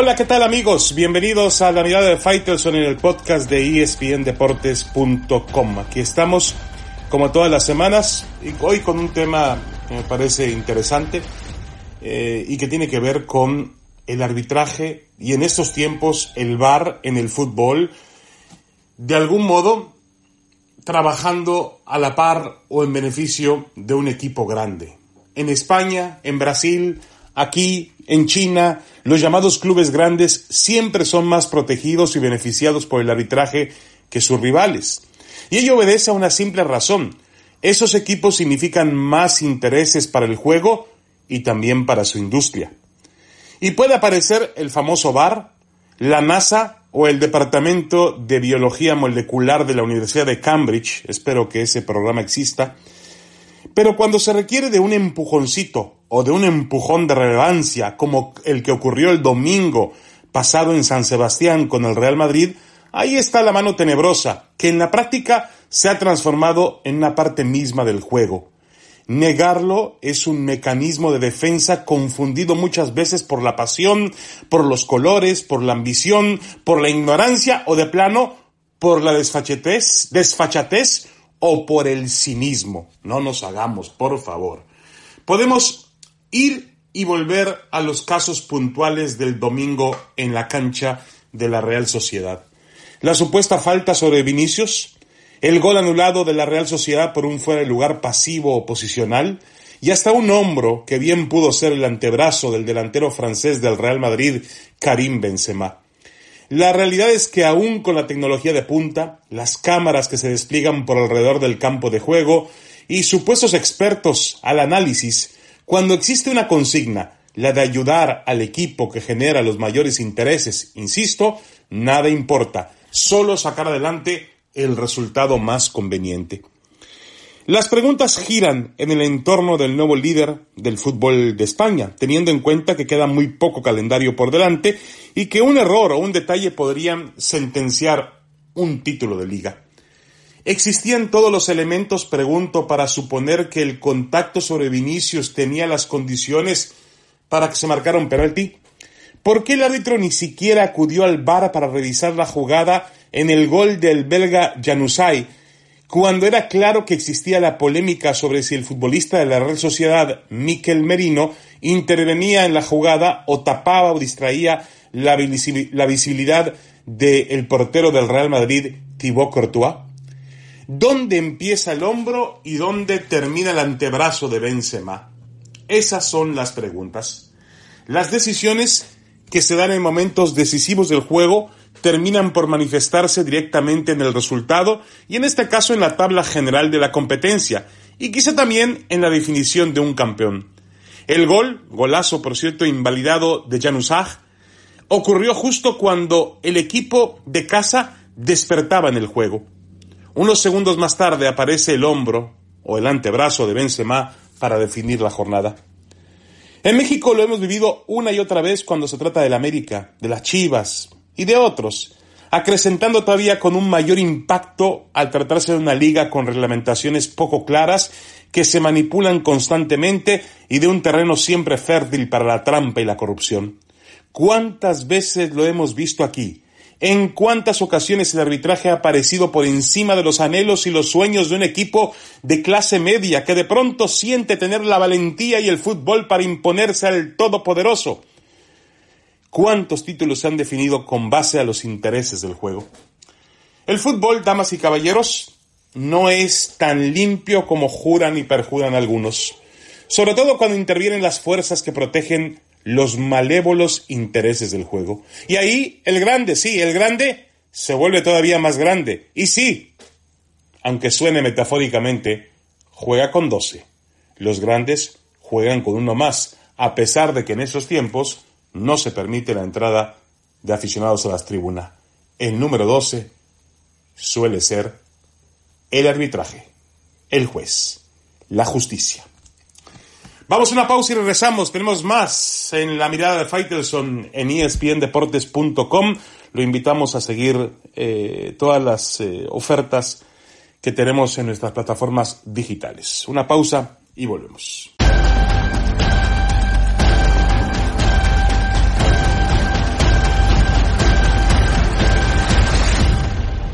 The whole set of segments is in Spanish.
Hola, ¿qué tal amigos? Bienvenidos a la mirada de Faitelson en el podcast de espndeportes.com. Aquí estamos como todas las semanas y hoy con un tema que me parece interesante eh, y que tiene que ver con el arbitraje y en estos tiempos el VAR en el fútbol, de algún modo trabajando a la par o en beneficio de un equipo grande. En España, en Brasil, aquí, en China, los llamados clubes grandes siempre son más protegidos y beneficiados por el arbitraje que sus rivales. Y ello obedece a una simple razón. Esos equipos significan más intereses para el juego y también para su industria. Y puede aparecer el famoso VAR, la NASA o el Departamento de Biología Molecular de la Universidad de Cambridge, espero que ese programa exista, pero cuando se requiere de un empujoncito o de un empujón de relevancia, como el que ocurrió el domingo pasado en San Sebastián con el Real Madrid, ahí está la mano tenebrosa, que en la práctica se ha transformado en una parte misma del juego. Negarlo es un mecanismo de defensa confundido muchas veces por la pasión, por los colores, por la ambición, por la ignorancia o de plano por la desfachatez, desfachatez o por el cinismo. No nos hagamos, por favor. Podemos ir y volver a los casos puntuales del domingo en la cancha de la Real Sociedad. La supuesta falta sobre Vinicius, el gol anulado de la Real Sociedad por un fuera de lugar pasivo o posicional, y hasta un hombro que bien pudo ser el antebrazo del delantero francés del Real Madrid, Karim Benzema. La realidad es que aún con la tecnología de punta, las cámaras que se despliegan por alrededor del campo de juego y supuestos expertos al análisis, cuando existe una consigna, la de ayudar al equipo que genera los mayores intereses, insisto, nada importa, solo sacar adelante el resultado más conveniente. Las preguntas giran en el entorno del nuevo líder del fútbol de España, teniendo en cuenta que queda muy poco calendario por delante y que un error o un detalle podrían sentenciar un título de liga. ¿Existían todos los elementos, pregunto, para suponer que el contacto sobre Vinicius tenía las condiciones para que se marcara un penalti? ¿Por qué el árbitro ni siquiera acudió al VAR para revisar la jugada en el gol del belga Januzaj, cuando era claro que existía la polémica sobre si el futbolista de la Real Sociedad, Miquel Merino, intervenía en la jugada o tapaba o distraía la, visibilidad del portero del Real Madrid, Thibaut Courtois? ¿Dónde empieza el hombro y dónde termina el antebrazo de Benzema? Esas son las preguntas. Las decisiones que se dan en momentos decisivos del juego terminan por manifestarse directamente en el resultado y en este caso en la tabla general de la competencia y quizá también en la definición de un campeón. El gol, golazo por cierto invalidado de Januzaj, ocurrió justo cuando el equipo de casa despertaba en el juego. Unos segundos más tarde aparece el hombro o el antebrazo de Benzema para definir la jornada. En México lo hemos vivido una y otra vez cuando se trata del América, de las Chivas, y de otros, acrecentando todavía con un mayor impacto al tratarse de una liga con reglamentaciones poco claras que se manipulan constantemente y de un terreno siempre fértil para la trampa y la corrupción. ¿Cuántas veces lo hemos visto aquí? ¿En cuántas ocasiones el arbitraje ha aparecido por encima de los anhelos y los sueños de un equipo de clase media que de pronto siente tener la valentía y el fútbol para imponerse al Todopoderoso? ¿Cuántos títulos se han definido con base a los intereses del juego? El fútbol, damas y caballeros, no es tan limpio como juran y perjuran algunos, sobre todo cuando intervienen las fuerzas que protegen los malévolos intereses del juego. Y ahí el grande, sí, el grande se vuelve todavía más grande. Y sí, aunque suene metafóricamente, juega con doce. Los grandes juegan con uno más, a pesar de que en esos tiempos no se permite la entrada de aficionados a las tribunas. El número 12 suele ser el arbitraje, el juez, la justicia. Vamos a una pausa y regresamos. Tenemos más en la mirada de Faitelson en espndeportes.com. Lo invitamos a seguir eh, todas las eh, ofertas que tenemos en nuestras plataformas digitales. Una pausa y volvemos.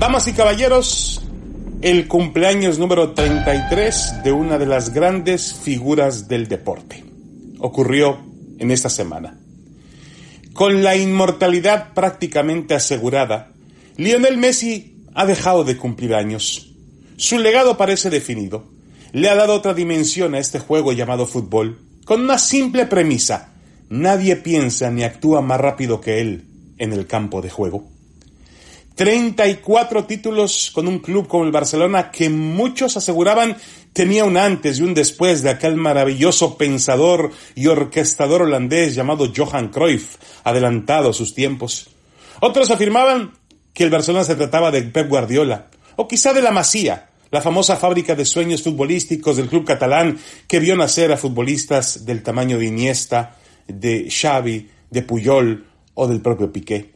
Damas y caballeros, el cumpleaños número 33 de una de las grandes figuras del deporte. Ocurrió en esta semana. Con la inmortalidad prácticamente asegurada, Lionel Messi ha dejado de cumplir años. Su legado parece definido. Le ha dado otra dimensión a este juego llamado fútbol, con una simple premisa. Nadie piensa ni actúa más rápido que él en el campo de juego. 34 títulos con un club como el Barcelona que muchos aseguraban tenía un antes y un después de aquel maravilloso pensador y orquestador holandés llamado Johan Cruyff, adelantado a sus tiempos. Otros afirmaban que el Barcelona se trataba de Pep Guardiola, o quizá de la Masía, la famosa fábrica de sueños futbolísticos del club catalán que vio nacer a futbolistas del tamaño de Iniesta, de Xavi, de Puyol o del propio Piqué.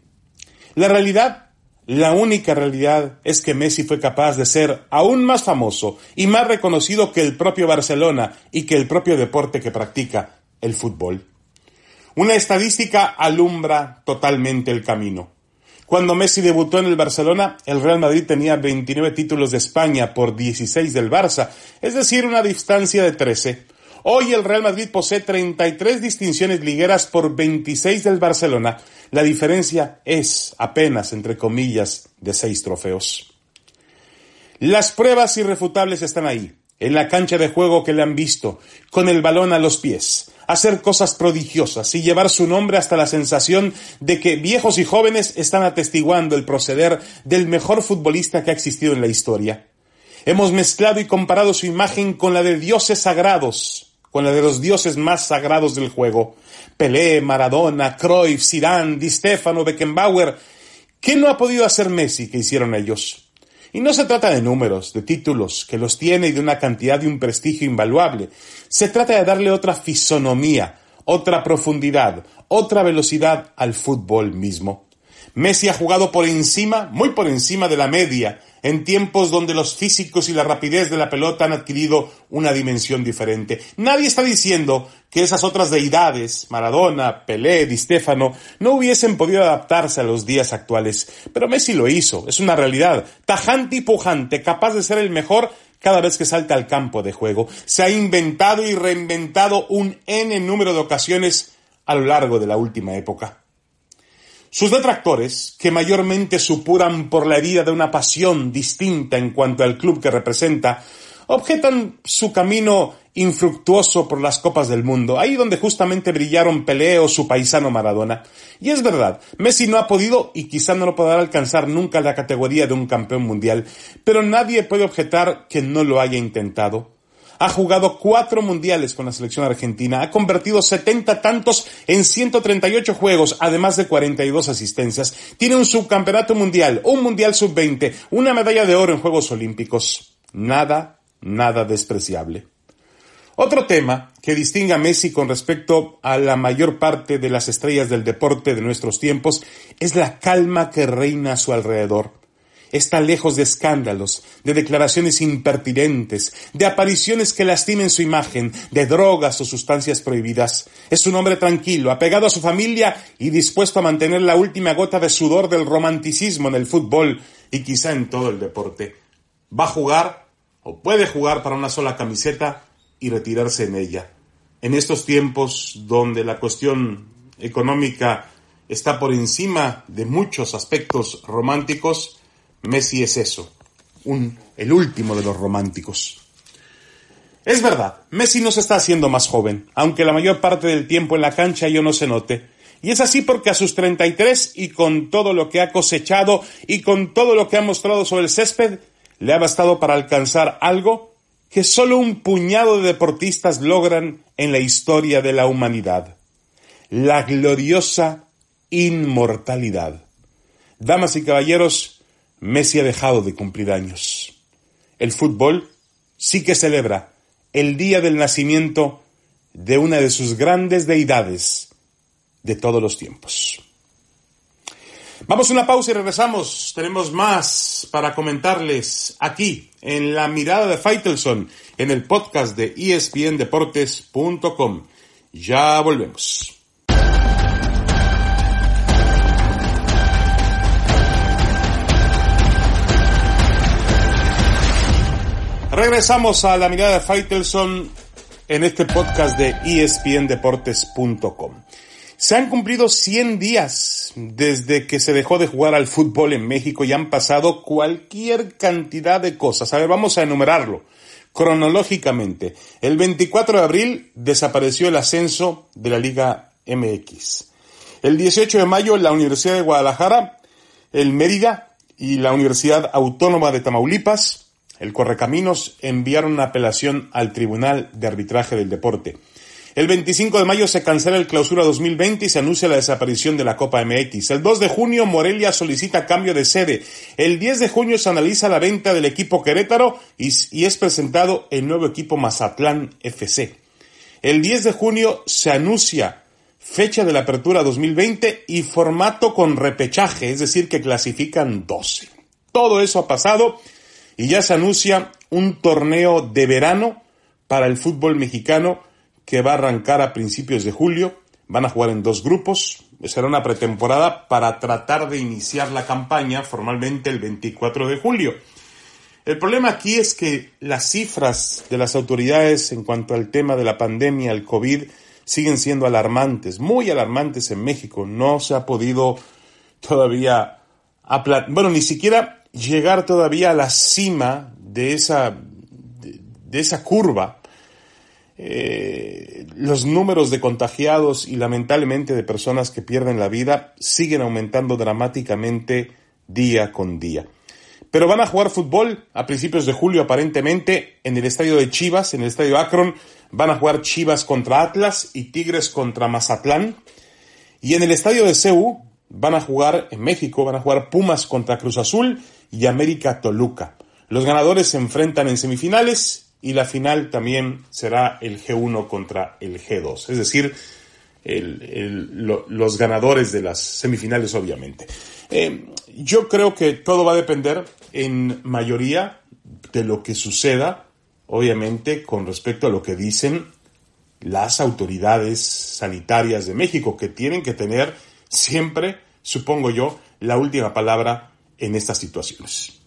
La realidad la única realidad es que Messi fue capaz de ser aún más famoso y más reconocido que el propio Barcelona y que el propio deporte que practica, el fútbol. Una estadística alumbra totalmente el camino. Cuando Messi debutó en el Barcelona, el Real Madrid tenía 29 títulos de España por 16 del Barça, es decir, una distancia de 13. Hoy el Real Madrid posee 33 distinciones ligueras por 26 del Barcelona. La diferencia es apenas, entre comillas, de seis trofeos. Las pruebas irrefutables están ahí, en la cancha de juego que le han visto, con el balón a los pies, hacer cosas prodigiosas y llevar su nombre hasta la sensación de que viejos y jóvenes están atestiguando el proceder del mejor futbolista que ha existido en la historia. Hemos mezclado y comparado su imagen con la de dioses sagrados, con la de los dioses más sagrados del juego. Pelé, Maradona, Cruyff, Zidane, Di Stefano, Beckenbauer. ¿Qué no ha podido hacer Messi que hicieron ellos? Y no se trata de números, de títulos, que los tiene y de una cantidad y un prestigio invaluable. Se trata de darle otra fisonomía, otra profundidad, otra velocidad al fútbol mismo. Messi ha jugado por encima, muy por encima de la media, en tiempos donde los físicos y la rapidez de la pelota han adquirido una dimensión diferente. Nadie está diciendo que esas otras deidades, Maradona, Pelé, Di Stefano, no hubiesen podido adaptarse a los días actuales. Pero Messi lo hizo, es una realidad, tajante y pujante, capaz de ser el mejor cada vez que salta al campo de juego. Se ha inventado y reinventado un N número de ocasiones a lo largo de la última época. Sus detractores, que mayormente supuran por la herida de una pasión distinta en cuanto al club que representa, objetan su camino infructuoso por las copas del mundo, ahí donde justamente brillaron Pelé o su paisano Maradona. Y es verdad, Messi no ha podido y quizá no lo podrá alcanzar nunca la categoría de un campeón mundial, pero nadie puede objetar que no lo haya intentado. Ha jugado cuatro mundiales con la selección argentina, ha convertido 70 tantos en 138 juegos, además de 42 asistencias. Tiene un subcampeonato mundial, un mundial sub-20, una medalla de oro en Juegos Olímpicos. Nada, nada despreciable. Otro tema que distingue a Messi con respecto a la mayor parte de las estrellas del deporte de nuestros tiempos es la calma que reina a su alrededor está lejos de escándalos, de declaraciones impertinentes, de apariciones que lastimen su imagen, de drogas o sustancias prohibidas. Es un hombre tranquilo, apegado a su familia y dispuesto a mantener la última gota de sudor del romanticismo en el fútbol y quizá en todo el deporte. Va a jugar o puede jugar para una sola camiseta y retirarse en ella. En estos tiempos donde la cuestión económica está por encima de muchos aspectos románticos, Messi es eso, un, el último de los románticos. Es verdad, Messi no se está haciendo más joven, aunque la mayor parte del tiempo en la cancha yo no se note. Y es así porque a sus 33 y con todo lo que ha cosechado y con todo lo que ha mostrado sobre el césped, le ha bastado para alcanzar algo que solo un puñado de deportistas logran en la historia de la humanidad. La gloriosa inmortalidad. Damas y caballeros, Messi ha dejado de cumplir años. El fútbol sí que celebra el día del nacimiento de una de sus grandes deidades de todos los tiempos. Vamos a una pausa y regresamos. Tenemos más para comentarles aquí en la mirada de Faitelson en el podcast de espndeportes.com. Ya volvemos. Regresamos a la mirada de Faitelson en este podcast de espndeportes.com. Se han cumplido 100 días desde que se dejó de jugar al fútbol en México y han pasado cualquier cantidad de cosas. A ver, vamos a enumerarlo cronológicamente. El 24 de abril desapareció el ascenso de la Liga MX. El 18 de mayo la Universidad de Guadalajara, el Mérida y la Universidad Autónoma de Tamaulipas el Correcaminos enviaron una apelación al Tribunal de Arbitraje del Deporte. El 25 de mayo se cancela el clausura 2020 y se anuncia la desaparición de la Copa MX. El 2 de junio Morelia solicita cambio de sede. El 10 de junio se analiza la venta del equipo Querétaro y, es presentado el nuevo equipo Mazatlán FC. El 10 de junio se anuncia fecha de la apertura 2020 y formato con repechaje, es decir, que clasifican 12. Todo eso ha pasado y ya se anuncia un torneo de verano para el fútbol mexicano que va a arrancar a principios de julio. Van a jugar en dos grupos. Será una pretemporada para tratar de iniciar la campaña formalmente el 24 de julio. El problema aquí es que las cifras de las autoridades en cuanto al tema de la pandemia, el COVID, siguen siendo alarmantes, muy alarmantes en México. No se ha podido todavía, bueno, ni siquiera llegar todavía a la cima de esa, de, esa curva. Eh, los números de contagiados y lamentablemente de personas que pierden la vida siguen aumentando dramáticamente día con día. Pero van a jugar fútbol a principios de julio aparentemente en el estadio de Chivas, en el estadio Akron. Van a jugar Chivas contra Atlas y Tigres contra Mazatlán. Y en el estadio de CEU van a jugar en México, van a jugar Pumas contra Cruz Azul y América Toluca. Los ganadores se enfrentan en semifinales y la final también será el G1 contra el G2, es decir, los ganadores de las semifinales obviamente. Eh, yo creo que todo va a depender en mayoría de lo que suceda, obviamente, con respecto a lo que dicen las autoridades sanitarias de México, que tienen que tener siempre, supongo yo, la última palabra en estas situaciones.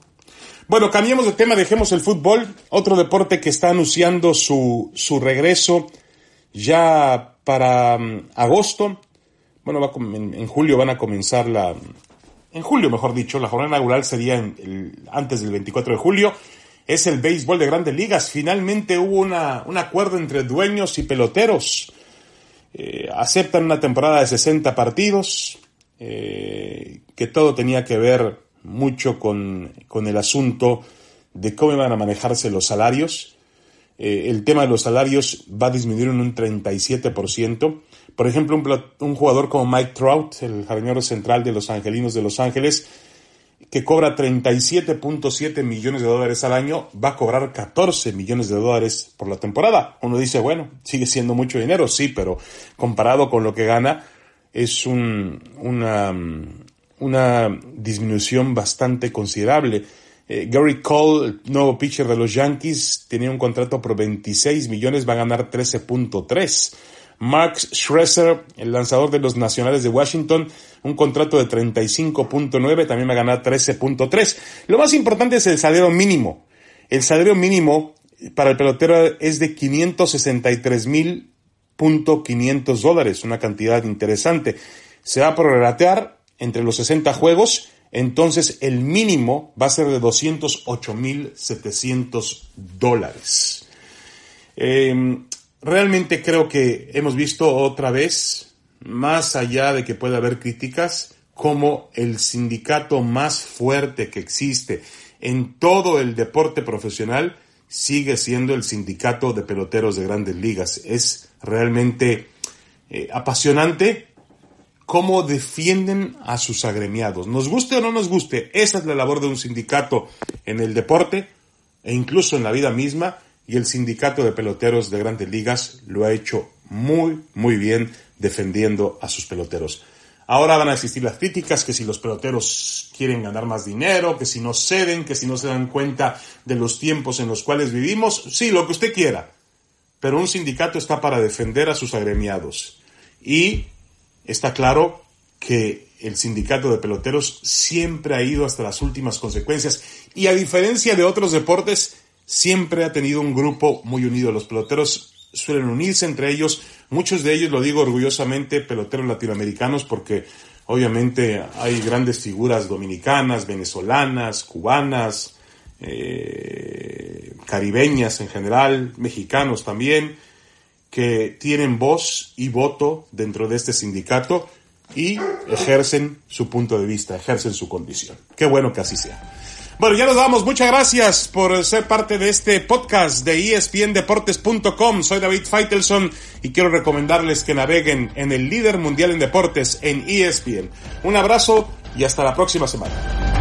Bueno, cambiemos de tema, dejemos el fútbol, otro deporte que está anunciando su, su regreso ya para mm, agosto. Bueno, va en, julio van a comenzar la... En julio, mejor dicho, la jornada inaugural sería antes del 24 de julio. Es el béisbol de grandes ligas. Finalmente hubo una, un acuerdo entre dueños y peloteros. Eh, aceptan una temporada de 60 partidos, eh, que todo tenía que ver mucho con, el asunto de cómo van a manejarse los salarios. Eh, el tema de los salarios va a disminuir en un 37%. Por ejemplo, un, un jugador como Mike Trout, el jardinero central de los Angelinos de Los Ángeles, que cobra 37.7 millones de dólares al año, va a cobrar 14 millones de dólares por la temporada. Uno dice, bueno, sigue siendo mucho dinero, sí, pero comparado con lo que gana, es un, una, disminución bastante considerable. Eh, Gary Cole, el nuevo pitcher de los Yankees, tenía un contrato por 26 millones, va a ganar 13.3. Max Scherzer, el lanzador de los Nacionales de Washington, un contrato de 35.9, también va a ganar 13.3. Lo más importante es el salario mínimo. El salario mínimo para el pelotero es de 563 mil dólares, una cantidad interesante. Se va a prorratear entre los 60 juegos, entonces el mínimo va a ser de 208.700 dólares. Em, realmente creo que hemos visto otra vez, más allá de que pueda haber críticas, como el sindicato más fuerte que existe en todo el deporte profesional sigue siendo el sindicato de peloteros de grandes ligas. Es realmente eh, apasionante cómo defienden a sus agremiados. Nos guste o no nos guste, esa es la labor de un sindicato en el deporte e incluso en la vida misma y el sindicato de peloteros de grandes ligas lo ha hecho muy, muy bien defendiendo a sus peloteros. Ahora van a existir las críticas que si los peloteros quieren ganar más dinero, que si no ceden, que si no se dan cuenta de los tiempos en los cuales vivimos, sí, lo que usted quiera. Pero un sindicato está para defender a sus agremiados. Y está claro que el sindicato de peloteros siempre ha ido hasta las últimas consecuencias y a diferencia de otros deportes, siempre ha tenido un grupo muy unido. Los peloteros suelen unirse entre ellos, muchos de ellos, lo digo orgullosamente, peloteros latinoamericanos, porque obviamente hay grandes figuras dominicanas, venezolanas, cubanas, eh, caribeñas en general, mexicanos también, que tienen voz y voto dentro de este sindicato y ejercen su punto de vista, ejercen su condición. Qué bueno que así sea. Bueno, ya nos vamos. Muchas gracias por ser parte de este podcast de espndeportes.com. Soy David Feitelson y quiero recomendarles que naveguen en el líder mundial en deportes en ESPN. Un abrazo y hasta la próxima semana.